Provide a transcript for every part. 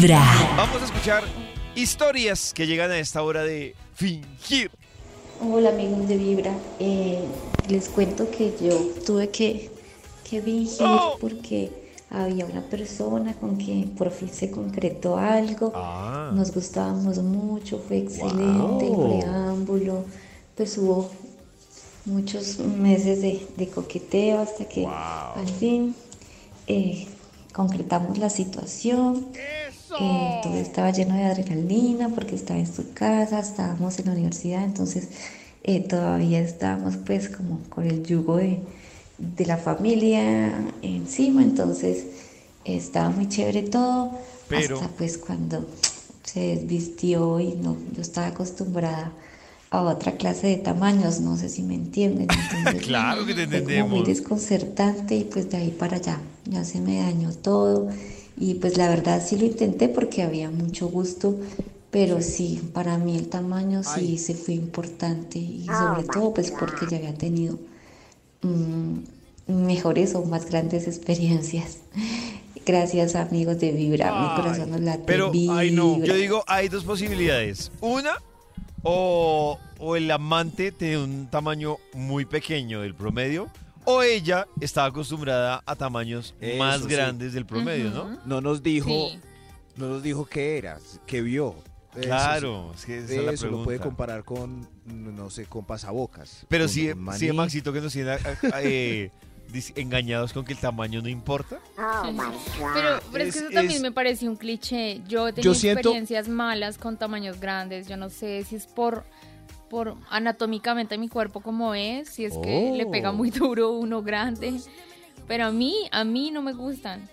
Vibra. Vamos a escuchar historias que llegan a esta hora de fingir. Hola amigos de Vibra, Eh, les cuento que yo tuve que, que fingir ¡Oh! porque había una persona con quien por fin se concretó algo, Ah. nos gustábamos mucho, fue excelente el preámbulo, pues hubo muchos meses de, de coqueteo hasta que al fin eh, concretamos la situación. Eh, todo estaba lleno de adrenalina porque estaba en su casa, estábamos en la universidad, entonces eh, todavía estábamos pues como con el yugo de, de la familia encima, entonces eh, estaba muy chévere todo, Pero- hasta pues cuando se desvistió y no, yo estaba acostumbrada a otra clase de tamaños, no sé si me entienden. entonces, Claro que te fue como muy entendemos. desconcertante y pues de ahí para allá ya se me dañó todo y pues la verdad sí lo intenté porque había mucho gusto pero sí. para mí el tamaño sí se fue importante y sobre todo pues porque ya había tenido mm, mejores o más grandes experiencias. Gracias amigos de Vibra. Mi corazón no late Pero, ay no, yo digo, hay dos posibilidades. Una, o, o el amante tiene un tamaño muy pequeño del promedio, o ella estaba acostumbrada a tamaños Eso más sí. grandes del promedio, ¿no? No nos dijo, Sí. no nos dijo qué era, qué vio. Eso Claro, es que sí. esa es la Eso lo puede pregunta. comparar con, no sé, con pasabocas. Pero con sí, un maní. sí, Maxito, que nos tiene eh, dis- engañados con que el tamaño no importa. Pero, pero es, Es- que eso también es- me parece un cliché. Yo he tenido Yo siento- experiencias malas con tamaños grandes. Yo no sé si es por, por anatómicamente mi cuerpo como es, si es que le pega Oh. muy duro uno grande. Pero a mí, a mí no me gustan.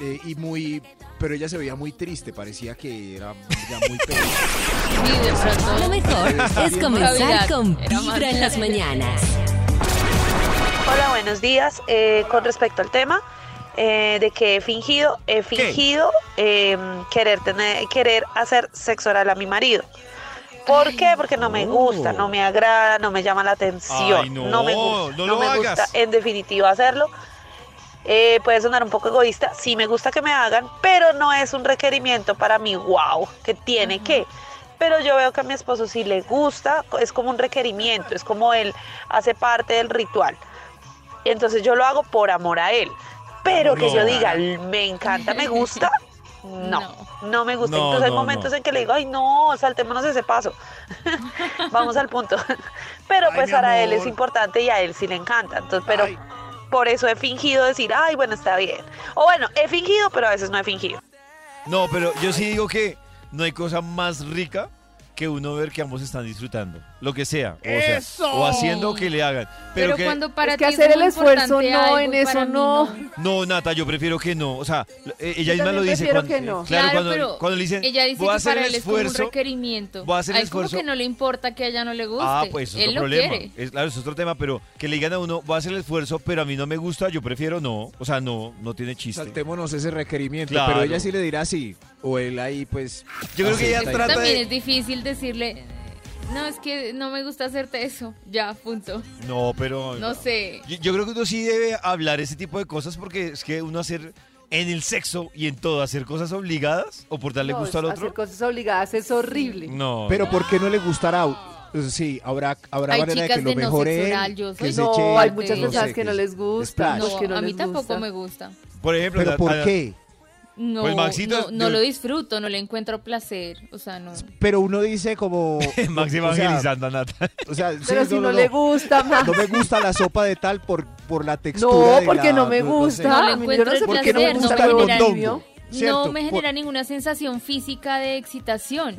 Eh, y muy, pero ella se veía muy triste, parecía que era ya muy pronto. Lo mejor es comenzar con Vibra en las mañanas. Hola, buenos días. Eh, con respecto al tema eh, de que he fingido, he fingido eh, querer tener, querer hacer sexo oral a mi marido. ¿Por qué? Porque no me gusta, no me agrada, no me llama la atención, Ay, no, me gusta, no me hagas. gusta en definitiva hacerlo. Eh, puede sonar un poco egoísta, sí me gusta que me hagan, pero no es un requerimiento para mí, wow, que tiene que. Pero yo veo que a mi esposo sí le gusta, es como un requerimiento, es como él hace parte del ritual. Entonces yo lo hago por amor a él. Pero que yo diga, me encanta, me gusta, no, no, No. me gusta. No, Entonces hay momentos no. en que le digo, ay no, saltémonos ese paso. Vamos al punto. Pero Ay, pues para él es importante y a él sí le encanta. Entonces, pero Ay. por eso he fingido decir, ay, bueno, está bien. O bueno, he fingido, pero a veces no he fingido. No, pero yo sí digo que no hay cosa más rica que uno ver que ambos están disfrutando. Lo que sea. O, sea, o haciendo que le hagan. Pero, Pero, que, cuando para Es que ti hacer muy el esfuerzo no, en eso mí no. No, Nata, yo prefiero que no. O sea, eh, ella Yo misma lo dice. prefiero cuando, que no. Claro, Claro, cuando, pero cuando le dicen, ella dice voy a que hacer para el él es como un esfuerzo. requerimiento. voy a hacer el Hay como esfuerzo. que no le importa que a ella no le guste. Ah, pues es otro problema. Es, claro, es otro tema, pero que le digan a uno, voy a hacer el esfuerzo, pero a mí no me gusta, yo prefiero no. O sea, no, no tiene chiste. Saltémonos ese requerimiento, Claro. pero ella sí le dirá sí. O él ahí, pues. Yo creo que ella trata También de- es difícil decirle, no, es que no me gusta hacerte eso. Ya, punto. No, pero. No sé. Yo, yo creo que uno sí debe hablar ese tipo de cosas porque es que uno hacer en el sexo y en todo, hacer cosas obligadas o por darle No, gusto al Hacer otro. cosas obligadas es horrible. No. Pero ¿por qué no le gustará? Sí, habrá, habrá Hay manera de chicas que lo de no mejore que se No, eche, hay muchas no personas sé, que no les gusta. splash. que no a mí les tampoco gusta. me gusta. por ejemplo, Pero la- ¿por a- qué? No, Pues, Maxito, no, no yo- lo disfruto, no le encuentro placer. O sea, no. Pero uno dice como... Sea, evangelizando a Nata. O sea, sí, Pero si no, le gusta más. No me gusta la sopa de tal por, por la textura No, de porque la- no me sé. gusta. No le A mí encuentro yo no sé el por qué no me placer, no gusta me el genera- mondongo. ¿cierto? No me genera ninguna sensación física de excitación.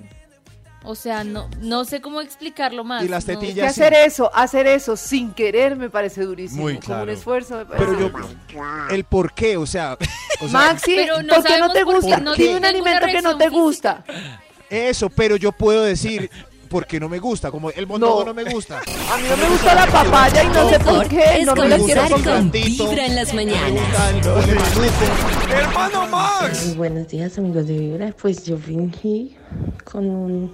O sea, no, no sé cómo explicarlo más. Y las no. tetillas. Que hacer eso, hacer eso sin querer me parece durísimo. Muy Como claro. un esfuerzo me parece Pero yo... El por qué, o sea... o sea, Maxi, Pero no ¿por qué no te gusta? no Dime tiene un alimento que no te gusta. Eso, pero yo puedo decir... Porque no me gusta, como el mondongo no, No. me gusta. A mí no me gusta la papaya y no sé por qué. es No me comprar. con. Vibra en las mañanas. gusta. ¡Hermano Max! Muy buenos días amigos de Vibra. Pues yo fingí con un,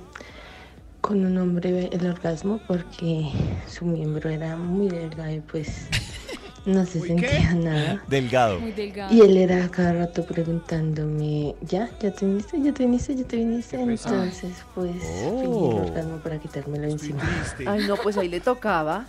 con un hombre el orgasmo porque su miembro era muy delgado y pues no se Uy, ¿qué? sentía nada. Delgado. Muy delgado. Y él era a cada rato preguntándome, ¿ya? ¿Ya te viniste? ¿Ya te viniste? ¿Ya te viniste? Entonces, pues, Oh. fingí el orgasmo para quitármelo encima. triste. Ay, no, pues ahí le tocaba.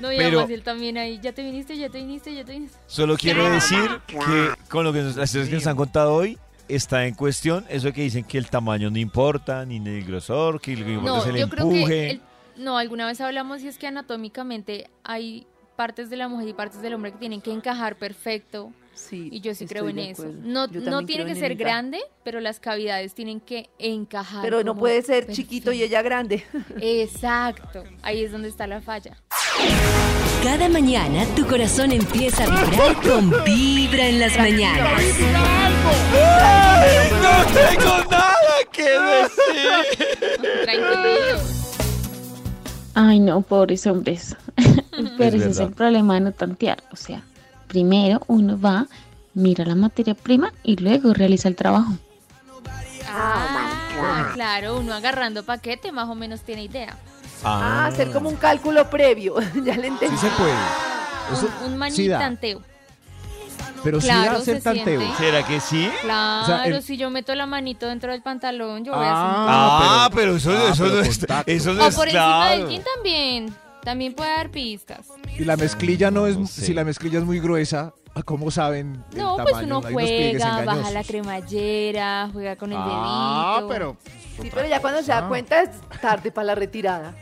No, y Pero- además él también ahí, ya te viniste, ya te viniste, ya te viniste. Solo quiero decir que con lo que nos, las historias que nos han contado hoy está en cuestión eso de que dicen que el tamaño no importa, ni el grosor, que lo que importa es No, el yo creo empuje. que, el- no, alguna vez hablamos y es que anatómicamente hay partes de la mujer y partes del hombre que tienen que encajar perfecto Sí. y yo sí creo en eso. No, no tiene que ser grande, pero las cavidades tienen que encajar. Pero no puede ser perfecto. chiquito y ella grande. Exacto, ahí es donde está la falla. Cada mañana tu corazón empieza a vibrar con Vibra en las mañanas. ¡No tengo nada que decir! Ay, no, pobres hombres. Pero ese es el problema de no tantear. O sea, primero uno va, mira la materia prima y luego realiza el trabajo. Ah, claro, uno agarrando paquete más o menos tiene idea. Ah, hacer como un cálculo previo. ya le Sí entendí. se puede. Eso Un, un sí manitanteo. pero sí Claro, da hacer se tanteo. siente. ¿Será que sí? Claro, O sea, el- si yo meto la manito dentro del pantalón, yo voy a Ah, pero- pero, eso, ah, eso pero no es, eso no O es por encima claro. del jean también. También puede dar pistas. Y la mezclilla no es, No sé. si la mezclilla es muy gruesa, ¿cómo saben el No, tamaño? pues uno Hay juega, baja la cremallera, juega con el Ah, dedito. pero... Sí, pero ya cuando se da cuenta es tarde para la retirada.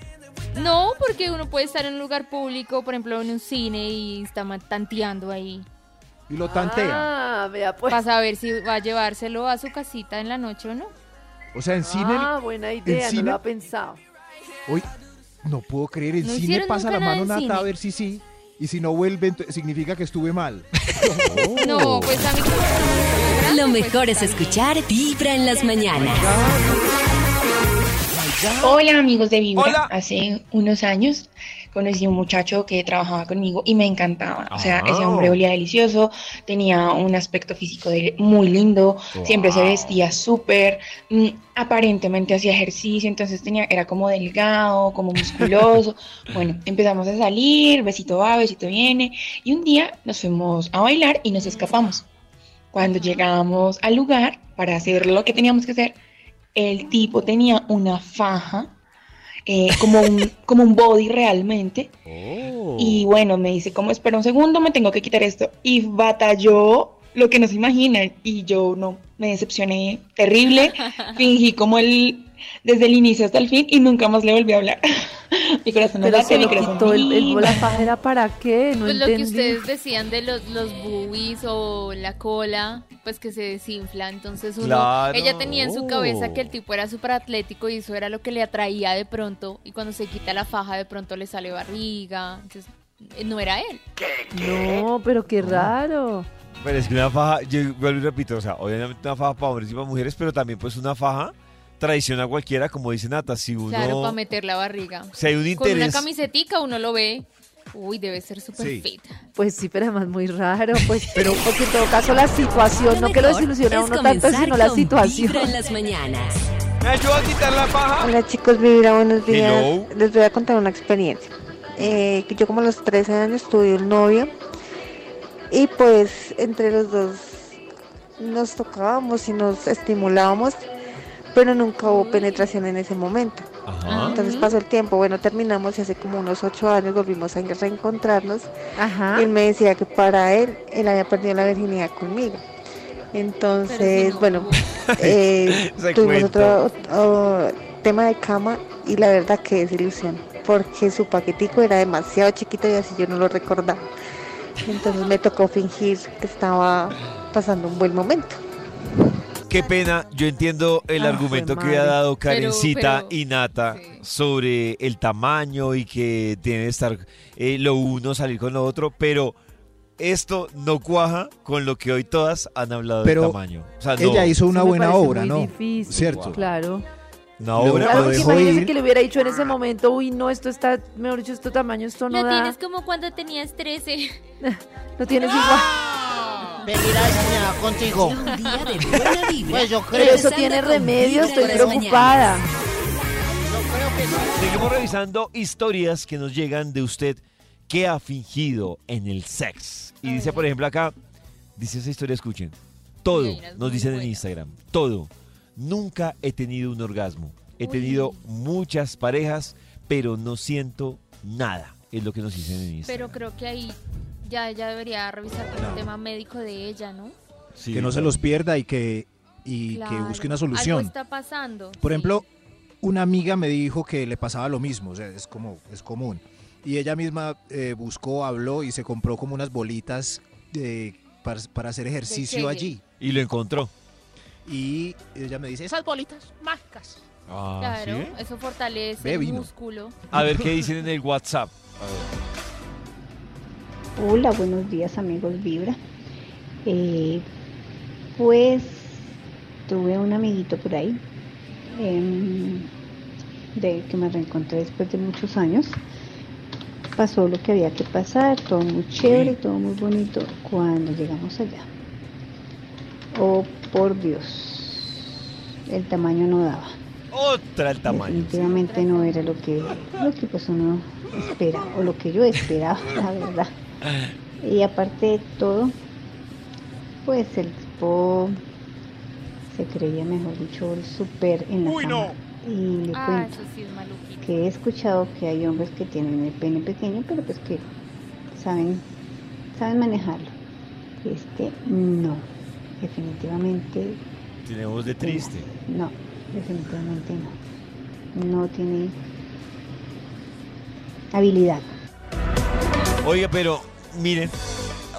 No, porque uno puede estar en un lugar público, por ejemplo en un cine y está tanteando ahí. Y lo tantea. Ah, vea pues. Para saber si va a llevárselo a su casita en la noche o no. O sea, en cine... Ah, buena idea, no cine- lo ha pensado. Uy, no puedo creer, en ¿No cine pasa la mano nata a ver si sí. Y si no vuelve, ent- significa que estuve mal. No, pues a mí como no me Lo pues, mejor es escuchar Vibra en las mañanas. Hola amigos de Vibra. Hola. Hace unos años conocí a un muchacho que trabajaba conmigo y me encantaba. O sea, ese Ah. hombre olía delicioso, tenía un aspecto físico de- muy lindo, siempre se vestía súper, mm, aparentemente hacía ejercicio, entonces tenía, era como delgado, como musculoso. bueno, empezamos a salir, besito va, besito viene, y un día nos fuimos a bailar y nos escapamos. Cuando llegamos al lugar para hacer lo que teníamos que hacer, el tipo tenía una faja, eh, como, un, como un body realmente. Y bueno, me dice, como espera un segundo, me tengo que quitar esto. Y batalló lo que no se imagina. Y yo no, me decepcioné terrible. Fingí como el, desde el inicio hasta el fin y nunca más le volví a hablar. mi corazón no Pero late, se mi lo corazón quitó el, el vibra. la faja era para qué, no Pues lo que ustedes decían de los, los boobies o la cola, pues que se desinfla. Entonces uno, Claro. ella tenía en su cabeza que el Oh. tipo era súper atlético y eso era lo que le atraía de pronto. Y cuando se quita la faja de pronto le sale barriga. Entonces eh, no era él. No, pero qué raro. Pero es que una faja, yo vuelvo y repito, o sea, obviamente una faja para hombres y para mujeres, pero también pues una faja traiciona a cualquiera, como dice Nata, si uno... Claro, para meter la barriga. Si hay un Con una interés... camisetica uno lo ve. Uy, debe ser súper Sí. fit. Pues sí, pero además muy raro. Pues, pero porque en todo caso la situación, no que lo desilusiona a uno tanto, sino la situación. Vibra en las mañanas. ¿Me ayuda a quitar la faja? Hola chicos, Vibra, buenos días. Hello. Les voy a contar una experiencia. Eh, que yo como a los 13 años tuve un novio y pues entre los dos nos tocábamos y nos estimulábamos, pero nunca hubo penetración en ese momento. Ajá. Entonces pasó el tiempo, bueno, terminamos y hace como unos 8 años volvimos a reencontrarnos Ajá. y él me decía que para él, él había perdido la virginidad conmigo. Entonces, no bueno, eh, tuvimos otro tema de cama y la verdad que es ilusión, porque su paquetico era demasiado chiquito y así yo no lo recordaba. Entonces me tocó fingir que estaba pasando un buen momento. Qué pena, yo entiendo el Ah, argumento que ha madre. dado Karencita pero- y Nata sí. sobre el tamaño y que tiene que estar eh, lo uno salir con lo otro, pero esto no cuaja con lo que hoy todas han hablado Pero del tamaño. O sea, no, Ella hizo una buena obra, muy ¿no? difícil, Cierto. Claro. una obra. Claro, porque imagínese ir. que le hubiera dicho en ese momento, uy, no, esto está, mejor dicho, esto tamaño, esto no Lo da. tienes como cuando tenías 13. Lo tienes igual. Contigo. Un día de buena vibra. Pues yo creo. Pero eso tiene remedio, estoy preocupada. Que. Seguimos revisando historias que nos llegan de usted ¿Qué ha fingido en el sex? Y dice, por ejemplo, acá, dice esa historia, escuchen. Todo, nos dicen en. Instagram, todo. Nunca he tenido un orgasmo. He tenido muchas parejas, pero no siento nada. Es lo que nos dicen en Instagram. Pero creo que ahí ya ella debería revisar todo el tema médico de ella, ¿no? Sí, que no se los pierda y que, y que busque una Algo solución. está pasando. Por sí. ejemplo, una amiga me dijo que le pasaba lo mismo, o sea, es como es común. Y ella misma eh, buscó, habló y se compró como unas bolitas de- para, para hacer ejercicio allí. Y lo encontró. Y ella me dice, Esas bolitas mágicas. Ah, Claro, ¿sí? eso fortalece Ve, el músculo. A ver qué dicen en el WhatsApp. Hola, buenos días amigos Vibra. Eh, pues tuve un amiguito por ahí em, de que me reencontré después de muchos años. Pasó lo que había que pasar, todo muy chévere, todo muy bonito cuando llegamos allá. Oh, por Dios, el tamaño no daba. Otra el tamaño. Definitivamente no era lo que, lo que pues uno espera, o lo que yo esperaba, la verdad. Y aparte de todo, pues el tipo se creía, mejor dicho, el super en la Uy, cama. no. Y le Ah, cuento eso sí es que he escuchado que hay hombres que tienen el pene pequeño, pero pues que saben, saben manejarlo. Este, no, definitivamente Tiene voz de triste. no, definitivamente no. No tiene habilidad. Oiga, pero miren,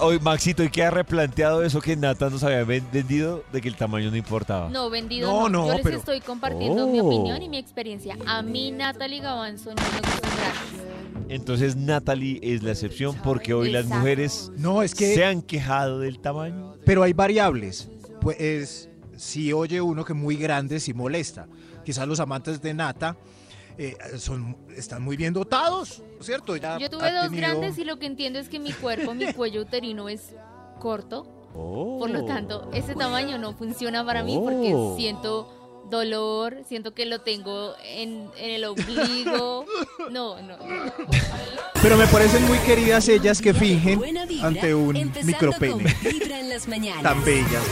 hoy Maxito, ¿y qué ha replanteado eso que Nata nos había ven- vendido de que el tamaño no importaba? No, vendido No, no. no, Yo les pero- estoy compartiendo mi opinión y mi experiencia. A mí, Natalie Gavanzo, no me. Entonces Natalie es la excepción porque hoy las mujeres no, es que... se han quejado del tamaño. Pero hay variables. Pues si oye uno que muy grande, sí molesta. Quizás los amantes de Nata eh, son, están muy bien dotados, ¿cierto? Ya Yo tuve dos tenido- grandes y lo que entiendo es que mi cuerpo, mi cuello uterino es corto. Por lo tanto, ese tamaño no funciona para mí porque Oh. siento dolor, siento que lo tengo en, en el ombligo. No, no. Pero me parecen muy queridas ellas que fingen ante un micropene. Tan bellas.